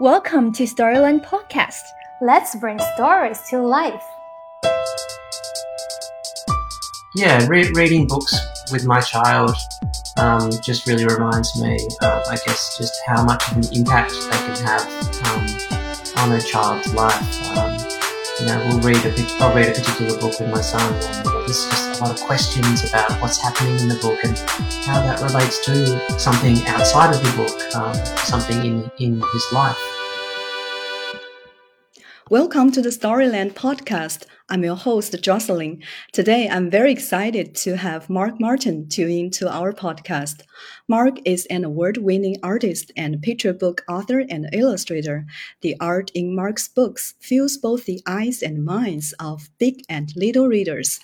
Welcome to Storyland Podcast. Let's bring stories to life. Yeah, re- reading books with my child um, just really reminds me, uh, I guess, just how much of an impact they can have um, on a child's life. Um, you know, we'll read a, I'll read a particular book with my son, there's just a lot of questions about what's happening in the book and how that relates to something outside of the book, um, something in in his life. Welcome to the Storyland podcast. I'm your host, Jocelyn. Today, I'm very excited to have Marc Martin tune into our podcast. Marc is an award winning artist and picture book author and illustrator. The art in Marc's books fills both the eyes and minds of big and little readers.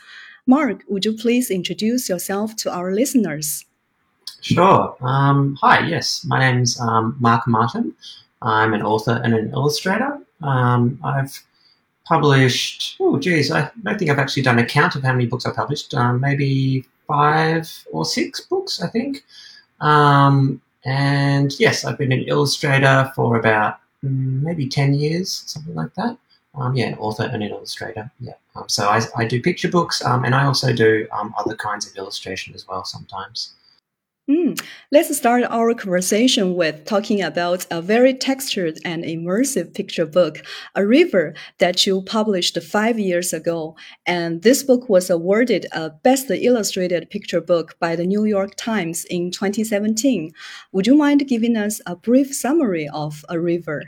Marc, would you please introduce yourself to our listeners? Sure. Um, hi, yes, my name's um, Marc Martin. I'm an author and an illustrator. Um, I've published, oh, geez, I don't think I've actually done a count of how many books I've published. Um, maybe five or six books, I think. Um, and yes, I've been an illustrator for about mm, maybe 10 years, something like that. Um, yeah, author and an illustrator. Yeah. Um, so I, I, do picture books um, and I also do um, other kinds of illustration as well sometimes. Mm. Let's start our conversation with talking about a very textured and immersive picture book, A River, that you published five years ago. And this book was awarded a Best Illustrated Picture Book by the New York Times in 2017. Would you mind giving us a brief summary of A River?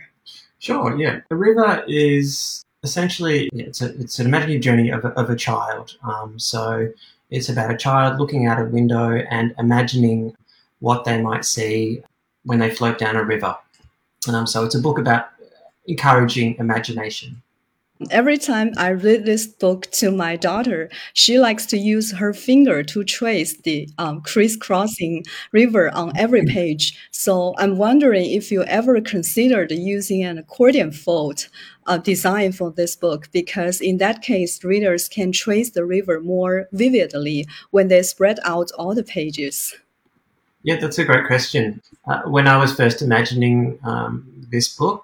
Sure, yeah. The River is essentially it's, a, it's an imaginative journey of a, of a child. Um, so it's about a child looking out a window and imagining what they might see when they float down a river. Um, so it's a book about encouraging imagination. Every time I read this book to my daughter, she likes to use her finger to trace the um, crisscrossing river on every page. So I'm wondering if you ever considered using an accordion fold uh, design for this book, because in that case, readers can trace the river more vividly when they spread out all the pages. Yeah, that's a great question. Uh, when I was first imagining um, this book,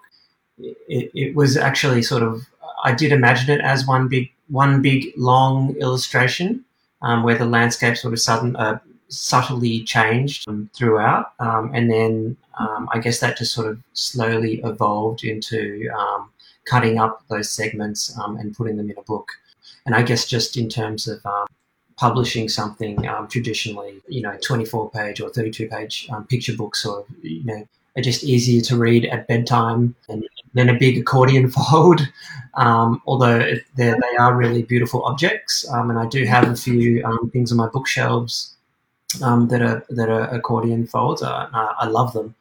it, it was actually sort of I did imagine it as one big one big long illustration um, where the landscape sort of sudden uh, subtly changed throughout, um, and then um, I guess that just sort of slowly evolved into um, cutting up those segments um, and putting them in a book. And I guess just in terms of um, publishing something traditionally, you know, 24 page or 32 page picture books, or you know, are just easier to read at bedtime and then a big accordion fold. Um, although they are really beautiful objects, um, and I do have a few um, things on my bookshelves um, that are that are accordion folds. I, I love them.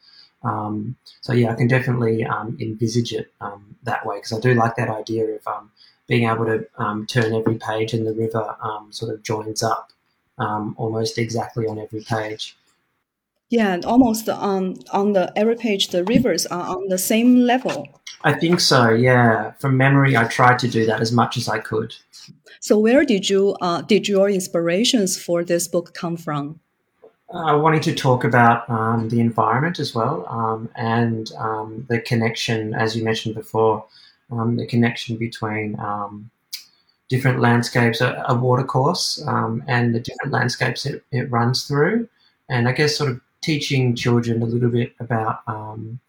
Um, so yeah, I can definitely envisage it that way because I do like that idea of being able to turn every page and the river sort of joins up almost exactly on every page. Yeah, and almost on on the every page, the rivers are on the same level. I think so. Yeah, from memory, I tried to do that as much as I could. So, where did you uh, did your inspirations for this book come from? I uh, wanted to talk about um, the environment as well, um, and um, the connection, as you mentioned before, um, the connection between um, different landscapes, a, a watercourse, um, and the different landscapes it, it runs through, and I guess sort of teaching children a little bit about, um,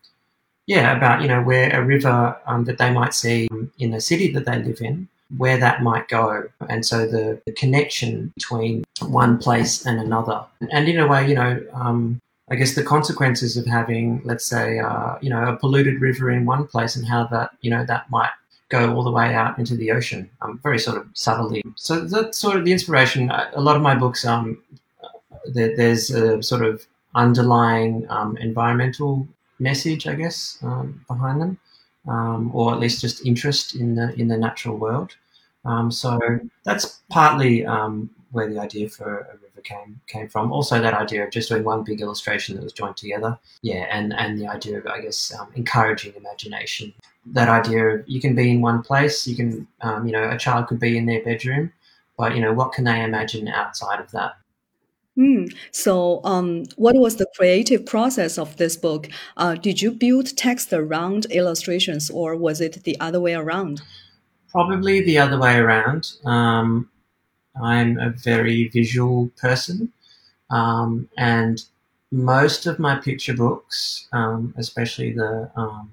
yeah, about you know where a river um, that they might see in the city that they live in, where that might go, and so the, the connection between one place and another, and in a way, you know. Um, I guess the consequences of having, let's say, uh, you know, a polluted river in one place, and how that, you know, that might go all the way out into the ocean, um, very sort of subtly. So that's sort of the inspiration. A lot of my books, um, there, there's a sort of underlying um, environmental message, I guess, um, behind them, um, or at least just interest in the in the natural world. Um, so that's partly um, where the idea for a river came came from. Also, that idea of just doing one big illustration that was joined together. Yeah, and and the idea of I guess um, encouraging imagination. That idea of you can be in one place, you can you know a child could be in their bedroom, but you know what can they imagine outside of that? Mm. So, um, what was the creative process of this book? Uh, did you build text around illustrations, or was it the other way around? Probably the other way around. Um, I'm a very visual person, um, and most of my picture books, um, especially the um,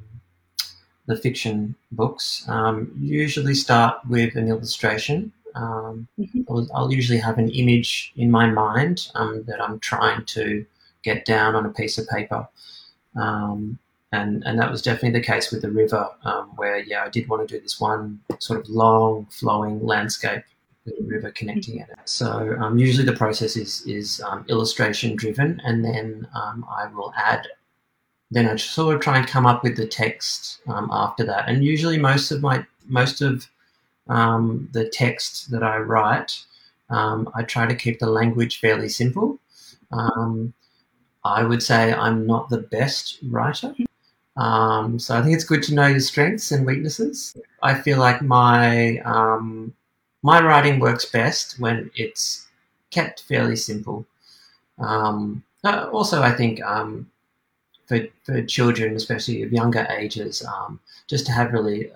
the fiction books, um, usually start with an illustration um, mm-hmm. I'll, I'll, usually have an image in my mind um, that I'm trying to get down on a piece of paper. Um, and, and that was definitely the case with the river, um, where, yeah, I did want to do this one sort of long flowing landscape with the river connecting it. So um, usually the process is, is um, illustration driven, and then I will add then I sort of try and come up with the text um, after that. And usually, most of my most of um, the text that I write, um, I try to keep the language fairly simple. Um, I would say I'm not the best writer. Um, so I think it's good to know your strengths and weaknesses. I feel like my um, my writing works best when it's kept fairly simple. Um, uh, also, I think for, for children, especially of younger ages, just to have really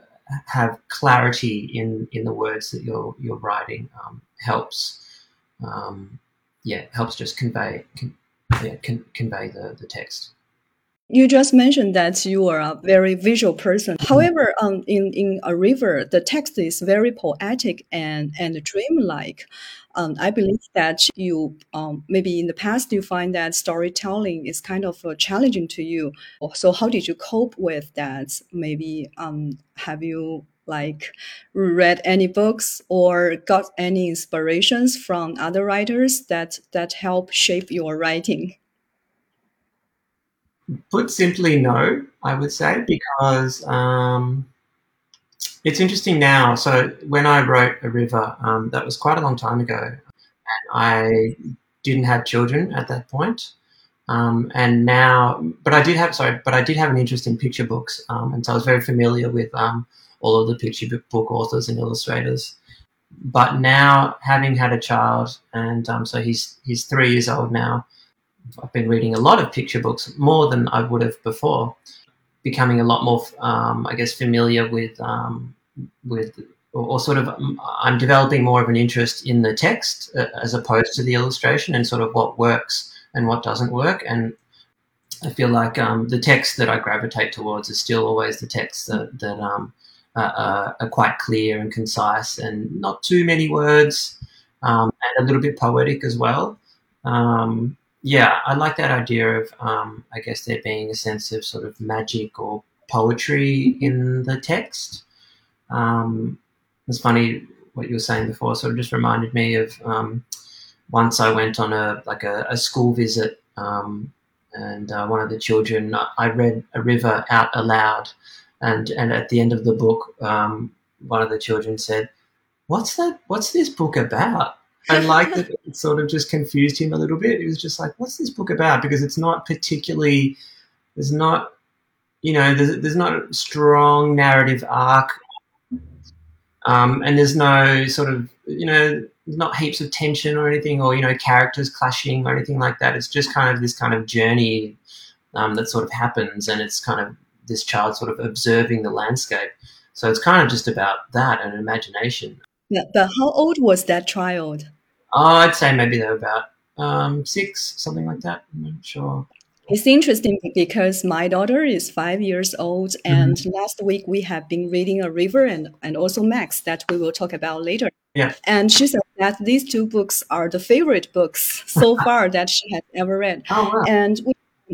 have clarity in in the words that you're you're writing um, helps um, yeah helps just convey con, yeah, con, convey the, the text you just mentioned that you are a very visual person. However, um, in, in a river, the text is very poetic and, and dreamlike. Um, I believe that you um, maybe in the past you find that storytelling is kind of uh, challenging to you. So how did you cope with that? Maybe um, have you like read any books or got any inspirations from other writers that that help shape your writing? Put simply, no, I would say, because um, it's interesting now. So when I wrote A River, um, that was quite a long time ago. And I didn't have children at that point. Um, and now, but I did have, sorry, but I did have an interest in picture books. Um, and so I was very familiar with um, all of the picture book authors and illustrators. But now, having had a child, and um, so he's he's three years old now, I've been reading a lot of picture books, more than I would have before, becoming a lot more, um, I guess, familiar with um, with or, or, sort of um, I'm developing more of an interest in the text uh, as opposed to the illustration and sort of what works and what doesn't work. And I feel like um, the text that I gravitate towards is still always the text that that um, uh, are quite clear and concise and not too many words um, and a little bit poetic as well. Um, yeah, I like that idea of, um, I guess, there being a sense of sort of magic or poetry in the text. Um, it's funny what you were saying before, sort of just reminded me of um, once I went on a like a, a school visit, um, and uh, one of the children, I read a river out aloud, and and at the end of the book, um, one of the children said, "What's that? What's this book about?" I like that it sort of just confused him a little bit. He was just like, "What's this book about?" Because it's not particularly, there's not, you know, there's, there's not a strong narrative arc, um, and there's no sort of, you know, not heaps of tension or anything, or you know, characters clashing or anything like that. It's just kind of this kind of journey um, that sort of happens, and it's kind of this child sort of observing the landscape. So it's kind of just about that and imagination. Yeah, but how old was that child? Oh, I'd say maybe they were about um, six, something like that. I'm not sure. It's interesting because my daughter is five years old, and mm-hmm. last week we have been reading A River and, and also Max that we will talk about later. Yeah. And she said that these two books are the favorite books so far that she has ever read. Oh, wow. And we,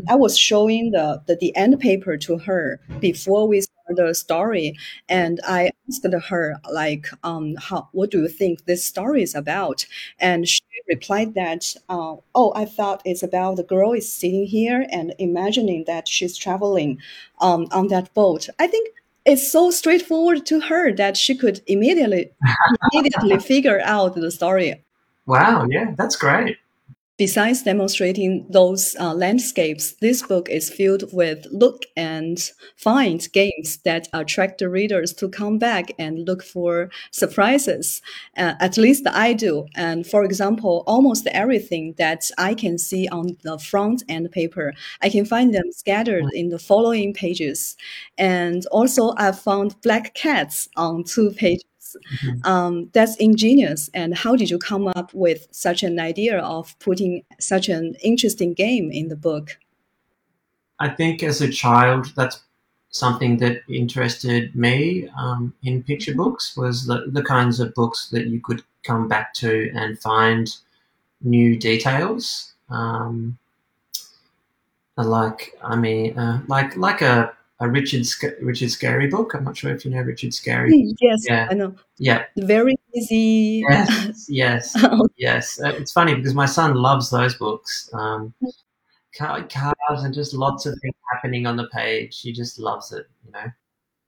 I was showing the, the, the end paper to her before we the story and i asked her like um how what do you think this story is about? And she replied that uh, oh i thought it's about the girl is sitting here and imagining that she's traveling um, on that boat. I think it's so straightforward to her that she could immediately immediately figure out the story. Wow yeah that's great besides demonstrating those uh, landscapes, this book is filled with look and find games that attract the readers to come back and look for surprises. Uh, at least I do. And for example, almost everything that I can see on the front end paper, I can find them scattered in the following pages. And also, I found black cats on two pages. Mm-hmm. Um, that's ingenious. And how did you come up with such an idea of putting such an interesting game in the book? I think as a child, that's something that interested me um, in picture mm-hmm. books was the, the kinds of books that you could come back to and find new details. Um, like I mean, uh, like like a a Richard Richard Scarry book. I'm not sure if you know Richard Scarry. Yes, yeah. I know. Yeah, very easy. Yes, yes, yes. Uh, it's funny because my son loves those books. Um, cars and just lots of things happening on the page. He just loves it. You know.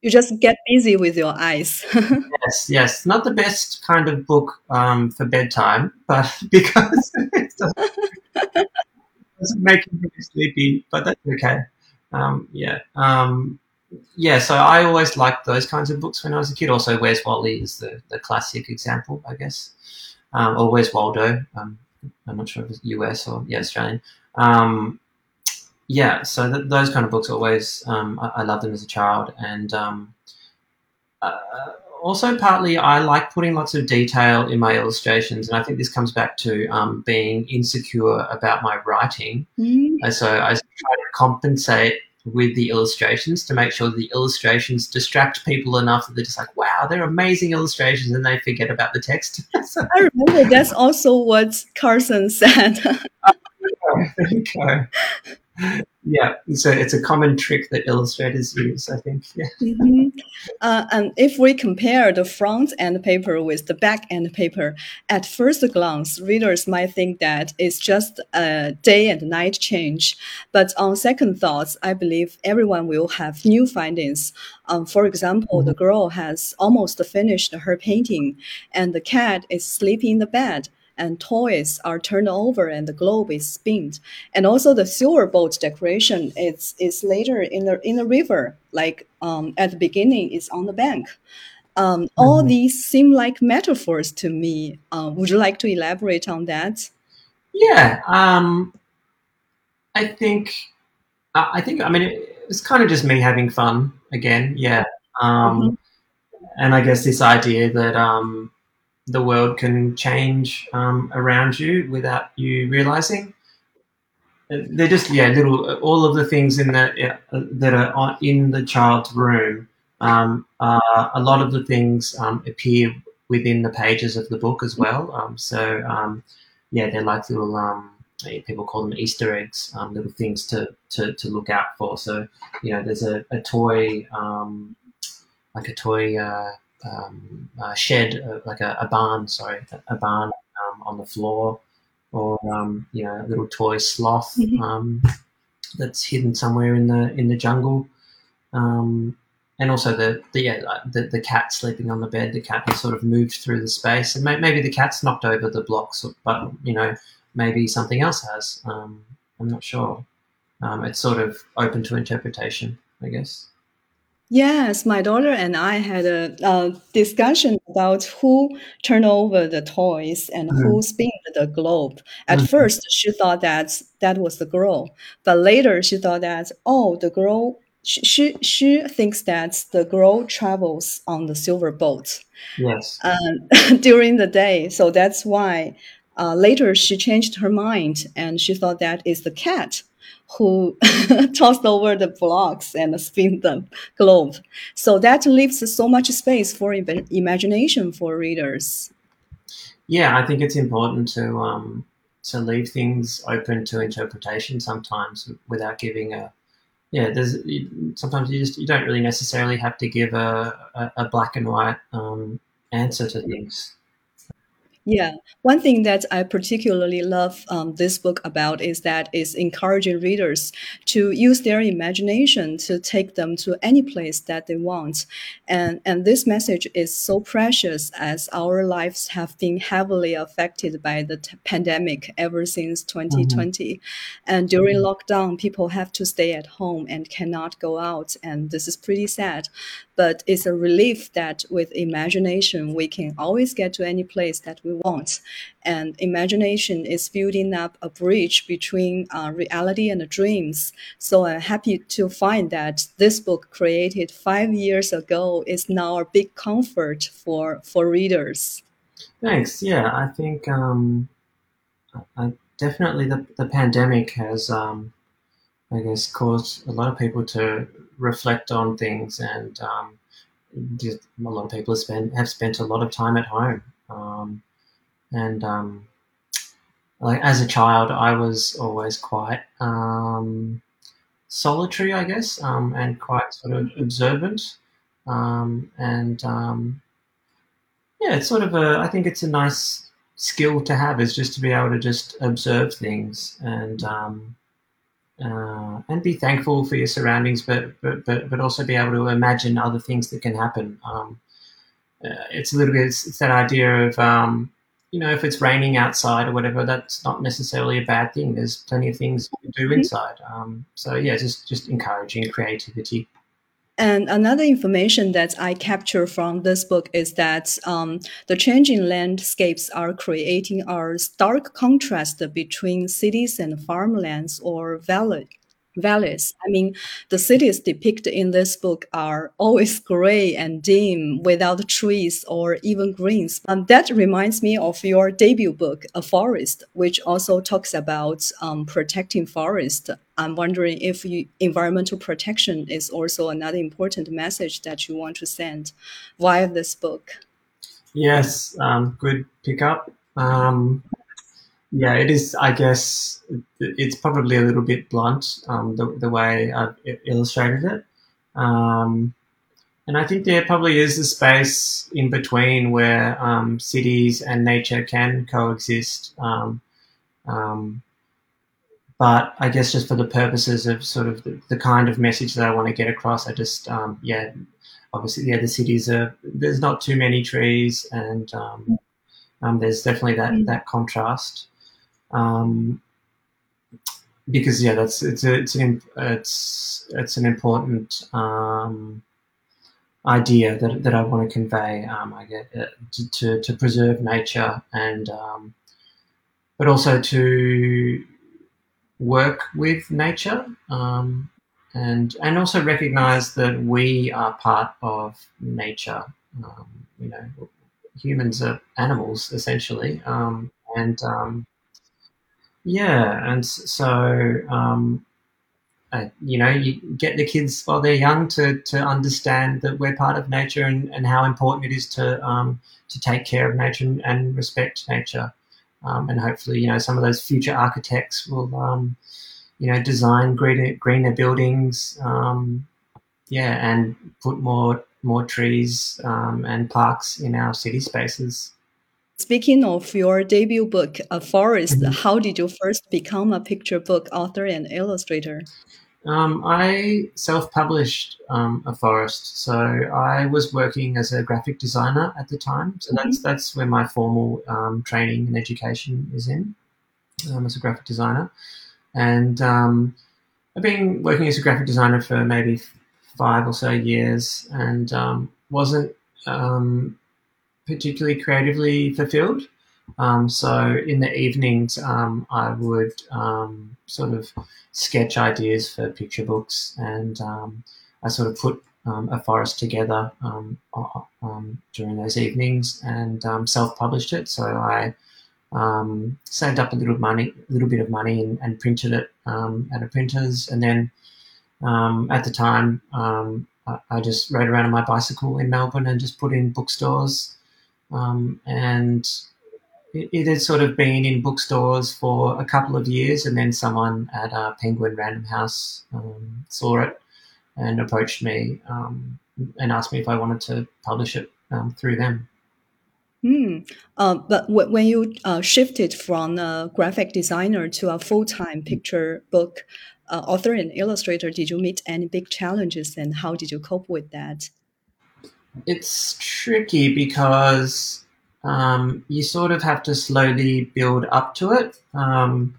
You just get busy with your eyes. yes, yes. Not the best kind of book um, for bedtime, but because it doesn't, doesn't make him really sleepy, but that's okay. Um, yeah. Um, yeah, so I always liked those kinds of books when I was a kid. Also, Where's Wally is the, the classic example, I guess. Um, or Where's Waldo? Um, I'm not sure if it's US or yeah, Australian. Um, yeah, so th- those kind of books always, um, I-, I loved them as a child. And um, uh, also, partly, I like putting lots of detail in my illustrations. And I think this comes back to um, being insecure about my writing. Mm. And so I try to compensate with the illustrations to make sure the illustrations distract people enough that they're just like, wow, they're amazing illustrations, and they forget about the text. so, I remember that's also what Carson said. there you go yeah, so it's a common trick that illustrators use, I think. Yeah. Mm-hmm. Uh, and if we compare the front end paper with the back end paper, at first glance, readers might think that it's just a day and night change. But on second thoughts, I believe everyone will have new findings. Um, for example, mm-hmm. the girl has almost finished her painting, and the cat is sleeping in the bed and toys are turned over and the globe is spinned. And also the silver boat decoration is, is later in the in the river, like um, at the beginning it's on the bank. Um, mm-hmm. All these seem like metaphors to me. Uh, would you like to elaborate on that? Yeah, um, I think I think I mean it, it's kind of just me having fun again. Yeah, um, mm-hmm. and I guess this idea that um, the world can change um, around you without you realizing. They're just yeah, little all of the things in the yeah, that are in the child's room. Um, uh, a lot of the things um, appear within the pages of the book as well. Um, so um, yeah, they're like little um, people call them Easter eggs, little things to, to, to look out for. So you know, there's a, a toy like a toy. Uh, um, a shed, uh, like a, a, barn, sorry, a barn um, on the floor, or um, you know, a little toy sloth mm-hmm. Um, that's hidden somewhere in the in the jungle, um, and also the the, yeah, the the cat sleeping on the bed. The cat has sort of moved through the space, and may, maybe the cat's knocked over the blocks, but you know, maybe something else has. Um, I'm not sure. it's sort of open to interpretation, I guess. Yes, my daughter and I had a, discussion about who turned over the toys and who spinned the globe. At mm. first, she thought that that was the girl, but later she thought that oh, the girl. She, she she thinks that the girl travels on the silver boat. Yes. Um, during the day, so that's why. Uh, later, she changed her mind and she thought that is the cat who tossed over the blocks and spin the globe. So that leaves so much space for imagination for readers. Yeah, I think it's important to um, to leave things open to interpretation sometimes without giving a yeah. There's sometimes you just you don't really necessarily have to give a, a, a black and white um, answer to things. Yeah, one thing that I particularly love um, this book about is that it's encouraging readers to use their imagination to take them to any place that they want, and and this message is so precious as our lives have been heavily affected by the pandemic ever since 2020, mm-hmm. and during lockdown, people have to stay at home and cannot go out, and this is pretty sad but it's a relief that with imagination we can always get to any place that we want. And imagination is building up a bridge between uh, reality and dreams. So i'm happy to find that this book created five years ago is now a big comfort for for readers. Thanks. Yeah i think um, I, definitely the, the pandemic has um, I guess, caused a lot of people to reflect on things, and um, a lot of people have spent have spent a lot of time at home. Um, and um, like as a child, I was always quite um, solitary, I guess, um, and quite sort of observant. Um, and yeah, it's sort of a. I think it's a nice skill to have is just to be able to just observe things and um, uh, and be thankful for your surroundings, but, but but but also be able to imagine other things that can happen. Um, uh, it's a little bit it's, it's that idea of um, you know if it's raining outside or whatever, that's not necessarily a bad thing. There's plenty of things you can do mm-hmm. inside. Um, so yeah, just just encouraging creativity. And another information that I capture from this book is that um, the changing landscapes are creating a stark contrast between cities and farmlands or valley valleys. I mean, the cities depicted in this book are always gray and dim without trees or even greens. Um, that reminds me of your debut book, A Forest, which also talks about um, protecting forest. I'm wondering if you, environmental protection is also another important message that you want to send via this book. Yes, um, good pickup. Um, yeah, it is. I guess it's probably a little bit blunt um, the, the way I've illustrated it. Um, and I think there probably is a space in between where um, cities and nature can coexist. Um, um, but I guess just for the purposes of sort of the, the, kind of message that I want to get across, I just, um, yeah, obviously, yeah, the cities are, there's not too many trees and there's definitely that, mm. that contrast. Um, because yeah, that's it's a, it's an it's it's an important um, idea that, that I want to convey. Um, I get uh, to, to, to preserve nature and um, but also to work with nature um, and and also recognize that we are part of nature. Um, you know, humans are animals essentially, um, and um, yeah, and so um, uh, you know, you get the kids while they're young to to understand that we're part of nature and, and how important it is to um, to take care of nature and, and respect nature. Um, and hopefully, you know, some of those future architects will, um, you know, design greener greener buildings. Um, yeah, and put more more trees um, and parks in our city spaces. Speaking of your debut book, A Forest, mm-hmm. how did you first become a picture book author and illustrator? Um, I self published um, A Forest. So I was working as a graphic designer at the time. So that's, mm-hmm. that's where my formal um, training and education is in um, as a graphic designer. And um, I've been working as a graphic designer for maybe five or so years and um, wasn't particularly creatively fulfilled. Um, so in the evenings, um, I would um, sort of sketch ideas for picture books, and um, I sort of put um, a forest together um, during those evenings and self-published it. So I saved up a little money, a little bit of money, and, and printed it at a printer's, and then at the time. I just rode around on my bicycle in Melbourne and just put in bookstores um, and it, it, had sort of been in bookstores for a couple of years, and then someone at uh, Penguin Random House um, saw it and approached me um, and asked me if I wanted to publish it um, through them. Hmm. Uh, but w- when you uh, shifted from a graphic designer to a full-time picture book uh, author and illustrator, did you meet any big challenges, and how did you cope with that? It's tricky because um, you sort of have to slowly build up to it. Um,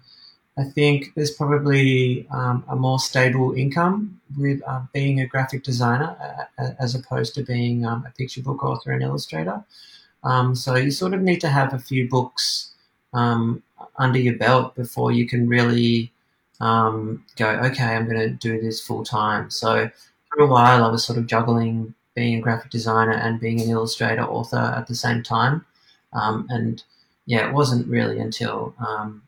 I think there's probably um, a more stable income with uh, being a graphic designer uh, as opposed to being um, a picture book author and illustrator. Um, so you sort of need to have a few books um, under your belt before you can really um, go, okay, I'm going to do this full time. So for a while, I was sort of juggling being a graphic designer and being an illustrator author at the same time. Um, and yeah, it wasn't really until um,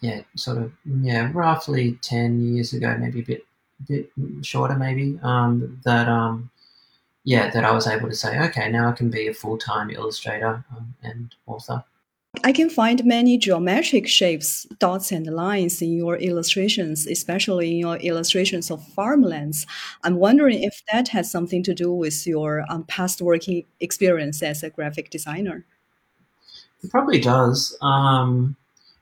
yeah, sort of yeah, roughly ten years ago, maybe a bit bit shorter, maybe um, that um, yeah, that I was able to say, okay, now I can be a full time illustrator um, and author. I can find many geometric shapes, dots, and lines in your illustrations, especially in your illustrations of farmlands. I'm wondering if that has something to do with your um, past working experience as a graphic designer. It probably does. Um,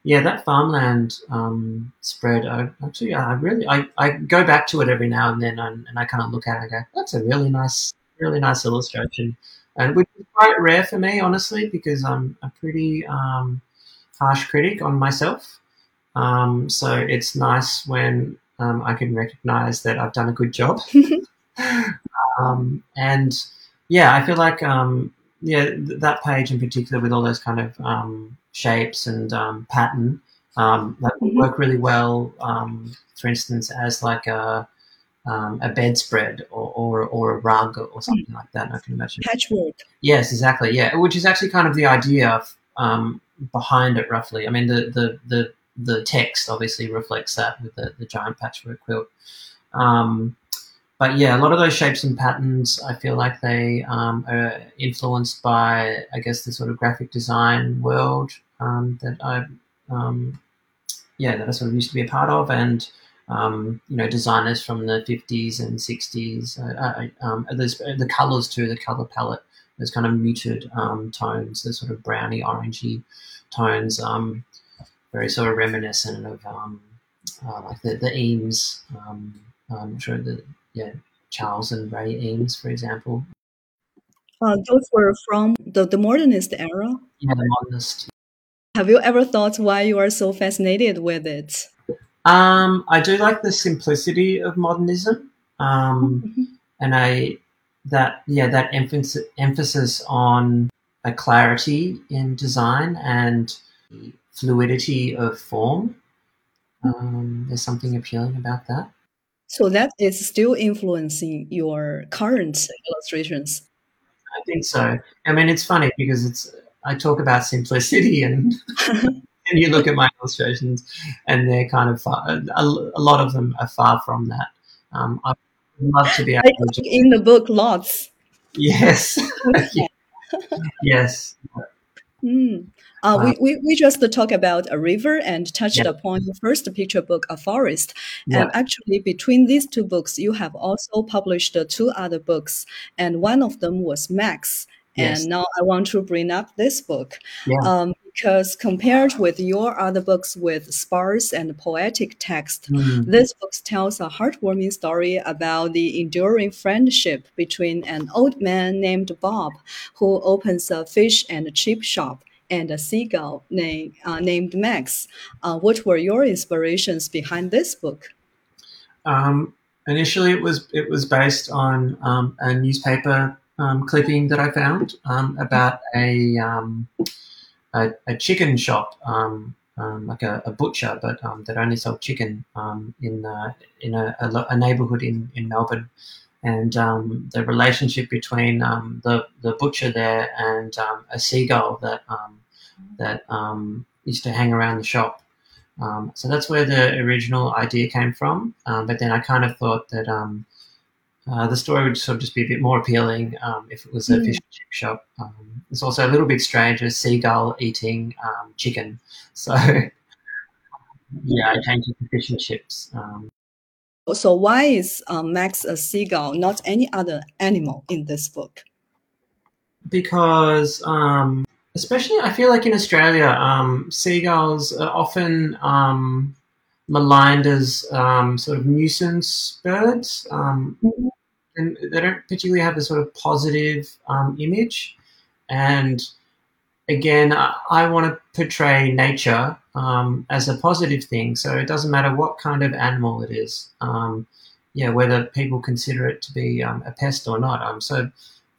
yeah, that farmland um, spread. I, actually, I really, I, I go back to it every now and then, and, and I kind of look at it and go, "That's a really nice, really nice illustration." And which is quite rare for me, honestly, because I'm a pretty um, harsh critic on myself. Um, so it's nice when um, I can recognize that I've done a good job. Um, and yeah, I feel like um, yeah, th- that page in particular with all those kind of um, shapes and um, pattern um, that mm-hmm. work really well. Um, for instance, as like a um, a bedspread or, or or a rug or something like that. I can imagine patchwork. Yes, exactly. Yeah, which is actually kind of the idea um, behind it, roughly. I mean, the the the the text obviously reflects that with the, the giant patchwork quilt. Um, but yeah, a lot of those shapes and patterns, I feel like they um, are influenced by, I guess, the sort of graphic design world um, that I, um, yeah, that I sort of used to be a part of, and um, you know, designers from the fifties and sixties. Uh, uh, um, there's the colors too, the color palette. Those kind of muted um, tones, the sort of browny, orangey tones, very sort of reminiscent of uh, like the the Eames. I'm sure the yeah, Charles and Ray Eames, for example. Uh, those were from the, the modernist era. Yeah, the modernist. Have you ever thought why you are so fascinated with it? Um, I do like the simplicity of modernism, um, mm-hmm. and I that yeah that emphasis emphasis on a clarity in design and fluidity of form. Um, there's something appealing about that. So that is still influencing your current illustrations. I think so. I mean, it's funny because it's I talk about simplicity and and you look at my illustrations and they're kind of far, a, a lot of them are far from that. Um, I'd love to be able to in the book lots. Yes. yes. Mm. Uh, wow. we, we, we just talked about a river and touched yeah. upon your first picture book, A Forest. Yeah. And actually, between these two books, you have also published two other books, and one of them was Max. Yes. And now I want to bring up this book. Yeah. Um, because compared with your other books with sparse and poetic text, mm. this book tells a heartwarming story about the enduring friendship between an old man named Bob, who opens a fish and chip shop, and a seagull named, uh, named Max. Uh, what were your inspirations behind this book? Um, initially, it was it was based on um, a newspaper um, clipping that I found um, about a, um, a, a chicken shop. Um, like a, a, butcher, but that only sold chicken in uh, in a, a, neighborhood in, in Melbourne and um, the relationship between um, the the butcher there and um, a seagull that um, that um, used to hang around the shop. Um, so that's where the original idea came from. but then I kind of thought that uh, the story would sort of just be a bit more appealing if it was a mm. fish and chip shop. it's also a little bit strange, a seagull eating chicken. So yeah, I changed it to fish and chips. So why is um, Max a seagull, not any other animal in this book? Because um, especially I feel like in Australia, um, seagulls are often um, maligned as um, sort of nuisance birds, um, Mhm. And they don't particularly have a sort of positive um, image. And again, I, I want to portray nature um, as a positive thing, so it doesn't matter what kind of animal it is. Um, yeah, whether people consider it to be um, a pest or not. Um, so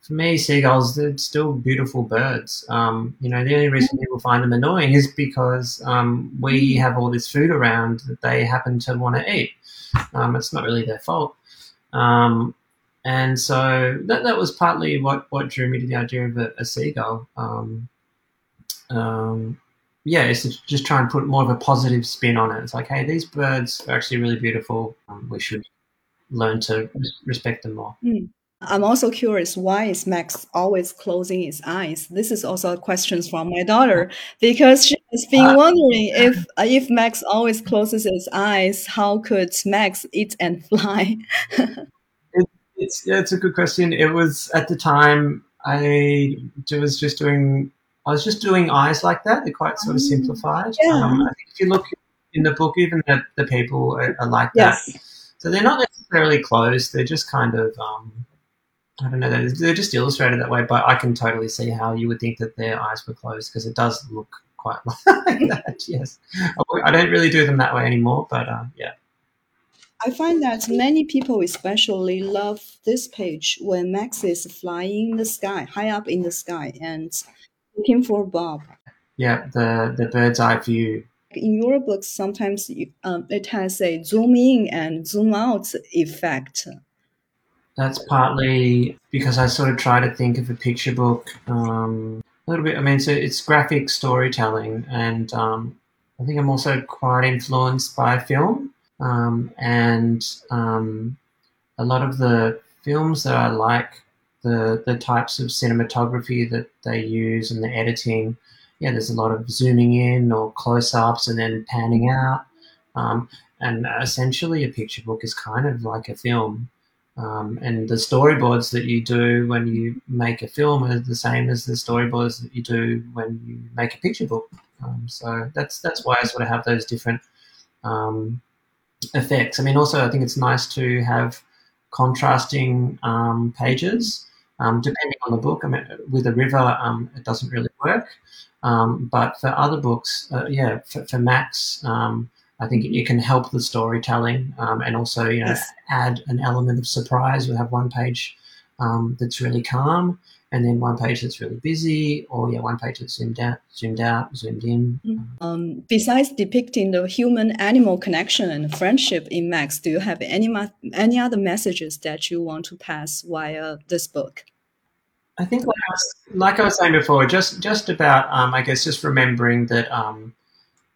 for me, seagulls, they're still beautiful birds. Um, you know, the only reason people find them annoying is because um, we have all this food around that they happen to want to eat. Um, it's not really their fault. Um, and so that, that was partly what, what drew me to the idea of a, a seagull. Um, um, yeah, it's just try and put more of a positive spin on it. It's like, hey, these birds are actually really beautiful. Um, we should learn to respect them more. I'm also curious why is Max always closing his eyes? This is also a question from my daughter because she has been wondering if uh, if Max always closes his eyes, how could Max eat and fly? It's yeah, it's a good question. It was at the time I was just doing I was just doing eyes like that. They're quite sort of Oh, simplified. yeah. Um, I think if you look in the book, even the, the people are, are like that. yes. So they're not necessarily closed. They're just kind of um, I don't know. They're, they're just illustrated that way. But I can totally see how you would think that their eyes were closed because it does look quite like that. Yes, I don't really do them that way anymore. But uh, yeah. I find that many people especially love this page when Max is flying in the sky, high up in the sky, and looking for Bob. Yeah, the the bird's eye view In your books, sometimes you, um, it has a zoom in and zoom out effect. That's partly because I sort of try to think of a picture book um, a little bit. I mean, so it's graphic storytelling, and um, I think I'm also quite influenced by film. Um, and um, a lot of the films that I like, the the types of cinematography that they use and the editing, yeah, there's a lot of zooming in or close ups and then panning out. Um, and essentially, a picture book is kind of like a film. Um, and the storyboards that you do when you make a film are the same as the storyboards that you do when you make a picture book. Um, so that's that's why I sort of have those different um, effects. I mean, also I think it's nice to have contrasting um, pages. Um, depending on the book, I mean, with a river, um, it doesn't really work. Um, but for other books, uh, yeah, for, for Max, um, I think it can help the storytelling um, and also, you know, Yes. add an element of surprise. We'll have one page um, that's really calm, and then one page that's really busy, or yeah, one page that's zoomed out, zoomed out, zoomed in. Um, besides depicting the human-animal connection and friendship in Max, do you have any ma- any other messages that you want to pass via this book? I think, like I was, like I was saying before, just just about, um, I guess, just remembering that um,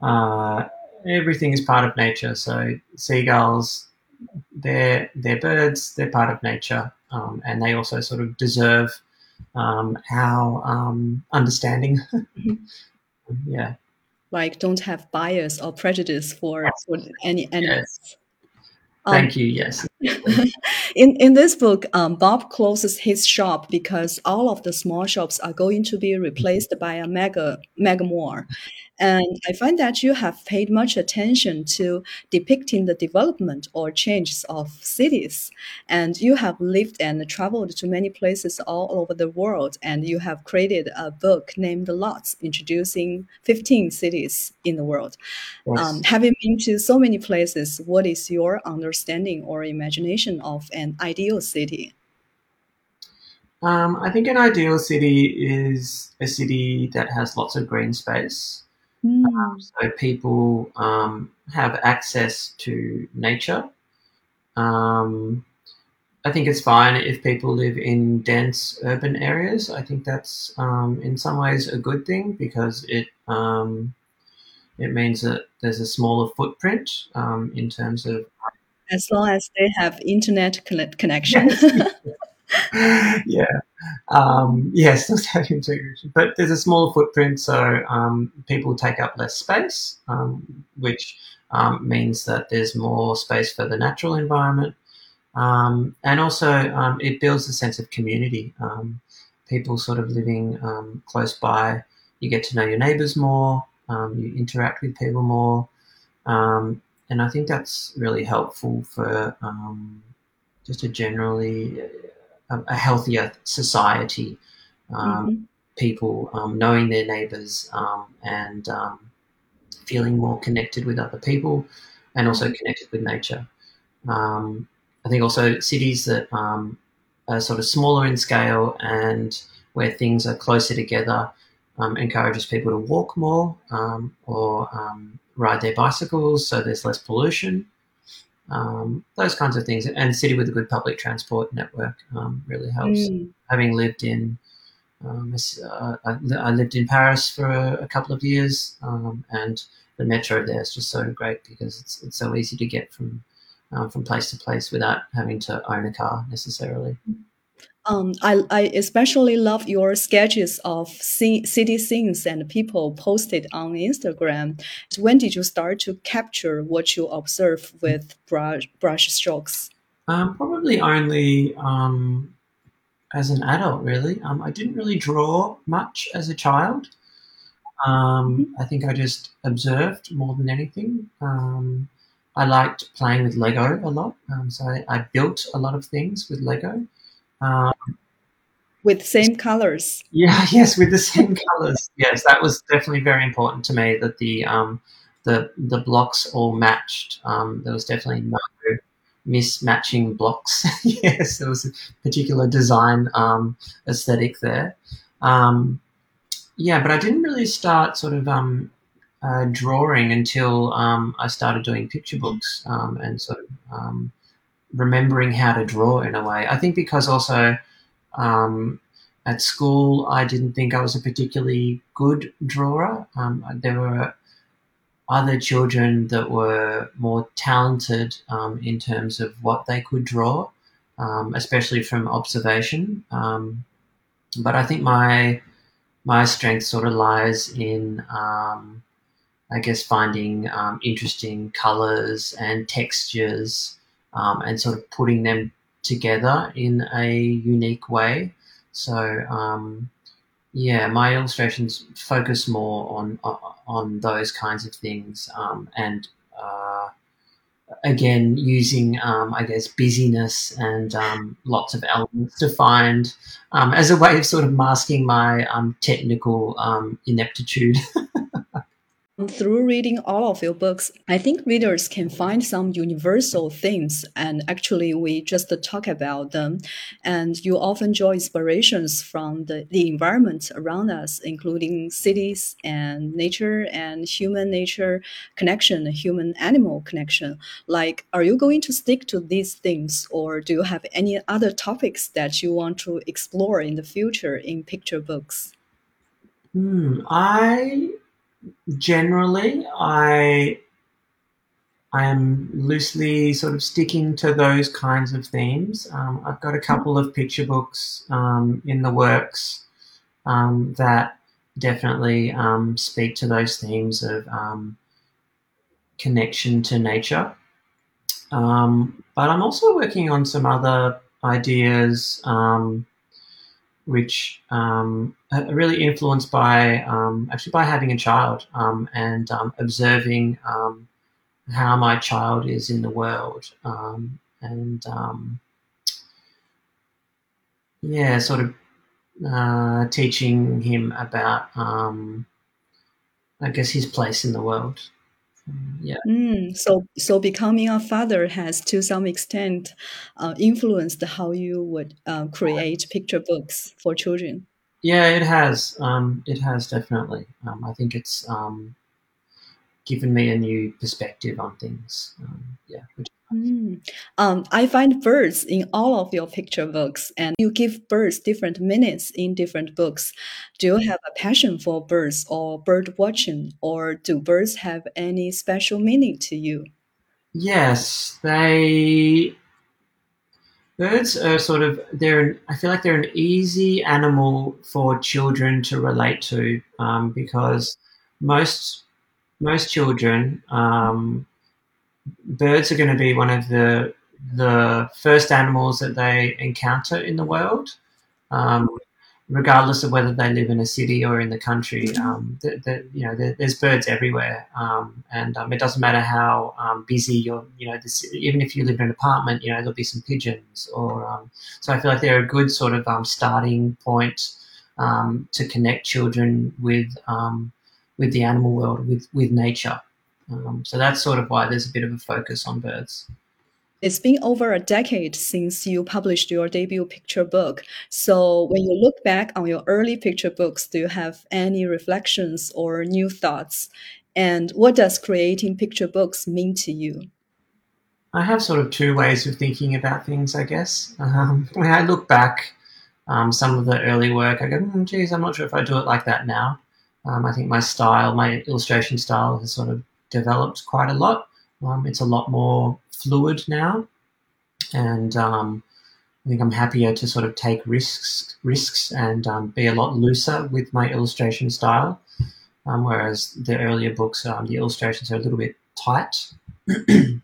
uh, everything is part of nature. So seagulls, they're they're birds, they're part of nature, um, and they also sort of deserve um, our um, understanding. yeah. Like, don't have bias or prejudice for, for any animals. Um, Thank you. Yes. in in this book, um, Bob closes his shop because all of the small shops are going to be replaced by a mega mega mall, and I find that you have paid much attention to depicting the development or changes of cities, and you have lived and traveled to many places all over the world, and you have created a book named Lots, introducing fifteen cities in the world. Yes. Um, having been to so many places, what is your understanding or imagination of an ideal city? Um, I think an ideal city is a city that has lots of green space. Hmm. so people um, have access to nature. Um, I think it's fine if people live in dense urban areas. I think that's um, in some ways a good thing because it um, it means that there's a smaller footprint um, in terms of As long as they have internet conne- connection. yeah. Um, yes, those have integration. But there's a smaller footprint, so um, people take up less space, um, which um, means that there's more space for the natural environment. Um, and also, um, it builds a sense of community. People sort of living close by, you get to know your neighbors more, you interact with people more, and I think that's really helpful for just a generally a, a healthier society. Um, mm-hmm. People um, knowing their neighbors and feeling more connected with other people, and also mm-hmm. connected with nature. I think also cities that are sort of smaller in scale and where things are closer together um, encourages people to walk more um, or um, ride their bicycles so there's less pollution. Um, those kinds of things. And city with a good public transport network um, really helps. Mm. Having lived in, um, uh, I, I, lived in Paris for a, a couple of years, and the metro there is just so great because it's, it's so easy to get from from place to place without having to own a car necessarily. Mm. Um, I, I especially love your sketches of city scenes and people posted on Instagram. When did you start to capture what you observe with brush, brush strokes? Um, probably only um, as an adult, really. Um, I didn't really draw much as a child. Um, mm-hmm. I think I just observed more than anything. Um, I liked playing with Lego a lot, so I, I built a lot of things with Lego. Um, with same colors. Yeah, yes, with the same colors. Yes, that was definitely very important to me that the um, the the blocks all matched. Um, there was definitely no mismatching blocks. yes, there was a particular design um, aesthetic there. Um, yeah, but I didn't really start sort of um, uh, drawing until um, I started doing picture books um, and sort of um, remembering how to draw in a way. I think because also um, at school I didn't think I was a particularly good drawer. Um, there were other children that were more talented um, in terms of what they could draw, um, especially from observation. Um, but I think my my strength sort of lies in um, I guess finding interesting colors and textures um, and sort of putting them together in a unique way. So um, yeah, my illustrations focus more on on those kinds of things, um, and uh, again using um, I guess busyness and um, lots of elements to find um, as a way of sort of masking my um, technical ineptitude. Through reading all of your books, I think readers can find some universal themes, and actually, we just talk about them. And you often draw inspirations from the, the environment around us, including cities and nature and human nature connection, human animal connection. Like, are you going to stick to these themes, or do you have any other topics that you want to explore in the future in picture books? Hmm, I generally, I I am loosely sort of sticking to those kinds of themes. Um, I've got a couple of picture books um, in the works um, that definitely um, speak to those themes of um, connection to nature. Um, but I'm also working on some other ideas which um, really influenced by um, actually by having a child um, and um, observing um, how my child is in the world um, and yeah, sort of uh, teaching him about I guess his place in the world. Yeah. Mm, so, so becoming a father has, to some extent, uh, influenced how you would uh, create picture books for children. Yeah, it has. Um, it has definitely. Um, I think it's um, given me a new perspective on things. Um, yeah, which Mm. Um, I find birds in all of your picture books, and you give birds different meanings in different books. Do you have a passion for birds or bird watching, or do birds have any special meaning to you? Yes, they. Birds are sort of they're. I feel like they're an easy animal for children to relate to um, because most most children um, birds are going to be one of the the first animals that they encounter in the world. Um, regardless of whether they live in a city or in the country. Um, the, the, you know, the, there's birds everywhere, um, and um, it doesn't matter how um, busy you're. You know, even if you live in an apartment, you know there'll be some pigeons. Or um, so I feel like they're a good sort of starting point to connect children with with the animal world, with with nature. Um, so that's sort of why there's a bit of a focus on birds. It's been over a decade since you published your debut picture book. So, when you look back on your early picture books, do you have any reflections or new thoughts? And what does creating picture books mean to you? I have sort of two ways of thinking about things, I guess. Um, when I look back, um, some of the early work, I go, mm, geez, I'm not sure if I do it like that now. Um, I think my style, my illustration style, has sort of developed quite a lot. Um, it's a lot more fluid now, and um, I think I'm happier to sort of take risks, risks, and um, be a lot looser with my illustration style. Um, whereas the earlier books, um, the illustrations are a little bit tight.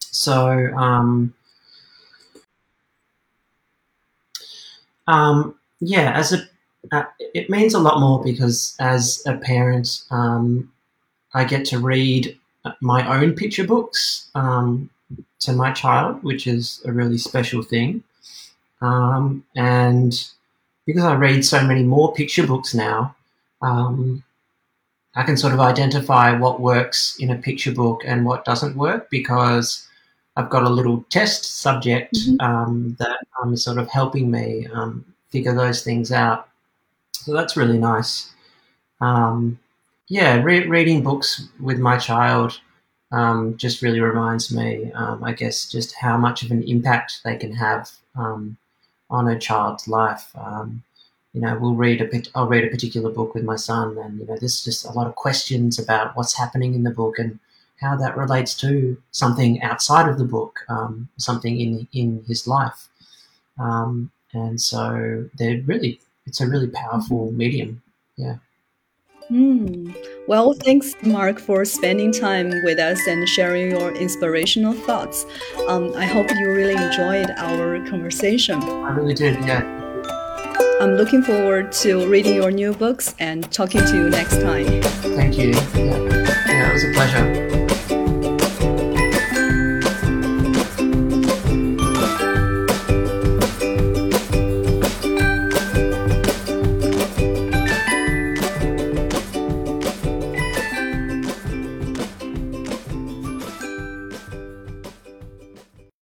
so, um, yeah, as a uh, it means a lot more because as a parent, um, I get to read my own picture books um, to my child, which is a really special thing. Um, and because I read so many more picture books now, um, I can sort of identify what works in a picture book and what doesn't work because I've got a little test subject Mhm. um, that um, is sort of helping me um, figure those things out. So that's really nice. Um, yeah, re- reading books with my child um, just really reminds me, um, I guess, just how much of an impact they can have um, on a child's life. Um, you know, we'll read a I'll read a particular book with my son, and you know, there's just a lot of questions about what's happening in the book and how that relates to something outside of the book, um, something in in his life. Um, and so they're really, it's a really powerful medium. Yeah. Hmm. Well, thanks, Marc, for spending time with us and sharing your inspirational thoughts. Um, I hope you really enjoyed our conversation. I really did. Yeah. I'm looking forward to reading your new books and talking to you next time. Thank you. Yeah. Yeah. It was a pleasure.